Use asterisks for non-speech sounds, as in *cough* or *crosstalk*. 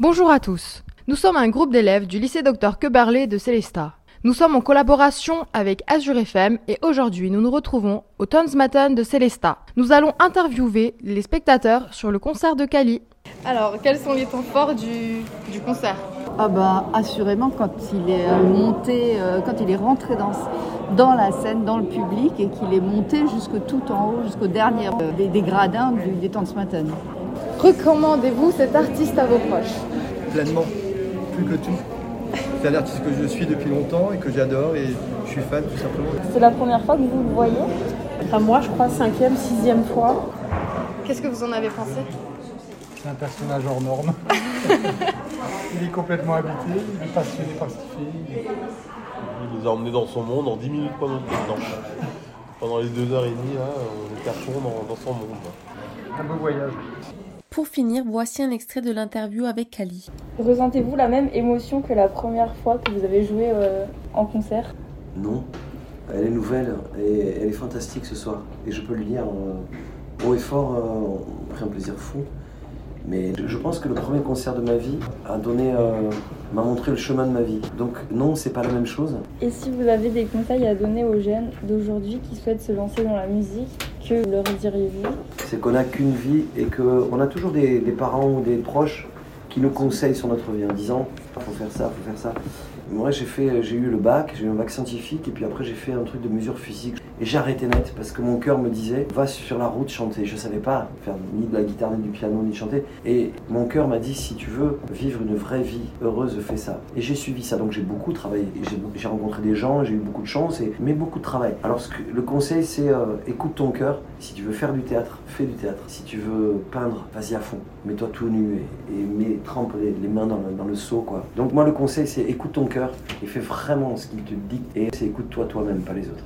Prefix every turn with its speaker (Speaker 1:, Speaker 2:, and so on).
Speaker 1: Bonjour à tous. Nous sommes un groupe d'élèves du lycée Dr Queberlé de Célestat. Nous sommes en collaboration avec Azure FM et aujourd'hui nous nous retrouvons au Tonsmatten de Célestat. Nous allons interviewer les spectateurs sur le concert de Kali. Alors, quels sont les temps forts du, du concert?
Speaker 2: Ah bah assurément quand il est euh, monté, euh, quand il est rentré dans, dans la scène, dans le public et qu'il est monté jusque tout en haut, jusqu'au dernier euh, des, des gradins du, des Tanzmatten.
Speaker 1: Recommandez-vous cet artiste à vos proches
Speaker 3: pleinement, plus que tout. C'est un artiste que je suis depuis longtemps et que j'adore et je suis fan tout simplement.
Speaker 4: C'est la première fois que vous le voyez?
Speaker 5: Enfin, moi, je crois cinquième, sixième fois.
Speaker 1: Qu'est-ce que vous en avez pensé?
Speaker 6: C'est un personnage hors norme. *laughs* il est complètement habité, il est passionné par ce qu'il fait.
Speaker 7: Il nous a emmenés dans son monde en 10 minutes pendant, pendant les deux heures et demie, là, on fond dans, dans son monde.
Speaker 6: Un beau voyage.
Speaker 8: Pour finir, voici un extrait de l'interview avec Kali.
Speaker 4: Ressentez-vous la même émotion que la première fois que vous avez joué euh, en concert?
Speaker 9: Non, elle est nouvelle et elle est fantastique ce soir. Et je peux lui dire euh, haut et fort, euh, on a pris un plaisir fou. Mais je pense que le premier concert de ma vie a donné, euh, m'a montré le chemin de ma vie. Donc non, c'est pas la même chose.
Speaker 4: Et si vous avez des conseils à donner aux jeunes d'aujourd'hui qui souhaitent se lancer dans la musique, leur diriez-vous?
Speaker 9: C'est qu'on n'a qu'une vie et qu'on a toujours des parents ou des proches qui nous conseillent sur notre vie en disant faut faire ça, faut faire ça. Moi j'ai eu le bac, j'ai eu un bac scientifique et puis après j'ai fait un truc de mesure physique et arrêté net parce que mon cœur me disait va sur la route chanter. Je savais pas faire ni de la guitare ni du piano ni chanter et mon cœur m'a dit si tu veux vivre une vraie vie heureuse fais ça. Et j'ai suivi ça donc j'ai beaucoup travaillé. J'ai rencontré des gens, j'ai eu beaucoup de chance et mais beaucoup de travail. Alors le conseil c'est euh, écoute ton cœur. Si tu veux faire du théâtre, fais du théâtre. Si tu veux peindre, vas-y à fond. Mets-toi tout nu et, et mets, trempe les, mains dans le, dans le seau quoi. Donc moi le conseil c'est écoute ton cœur et fais vraiment ce qu'il te dit et c'est écoute-toi toi-même, pas les autres.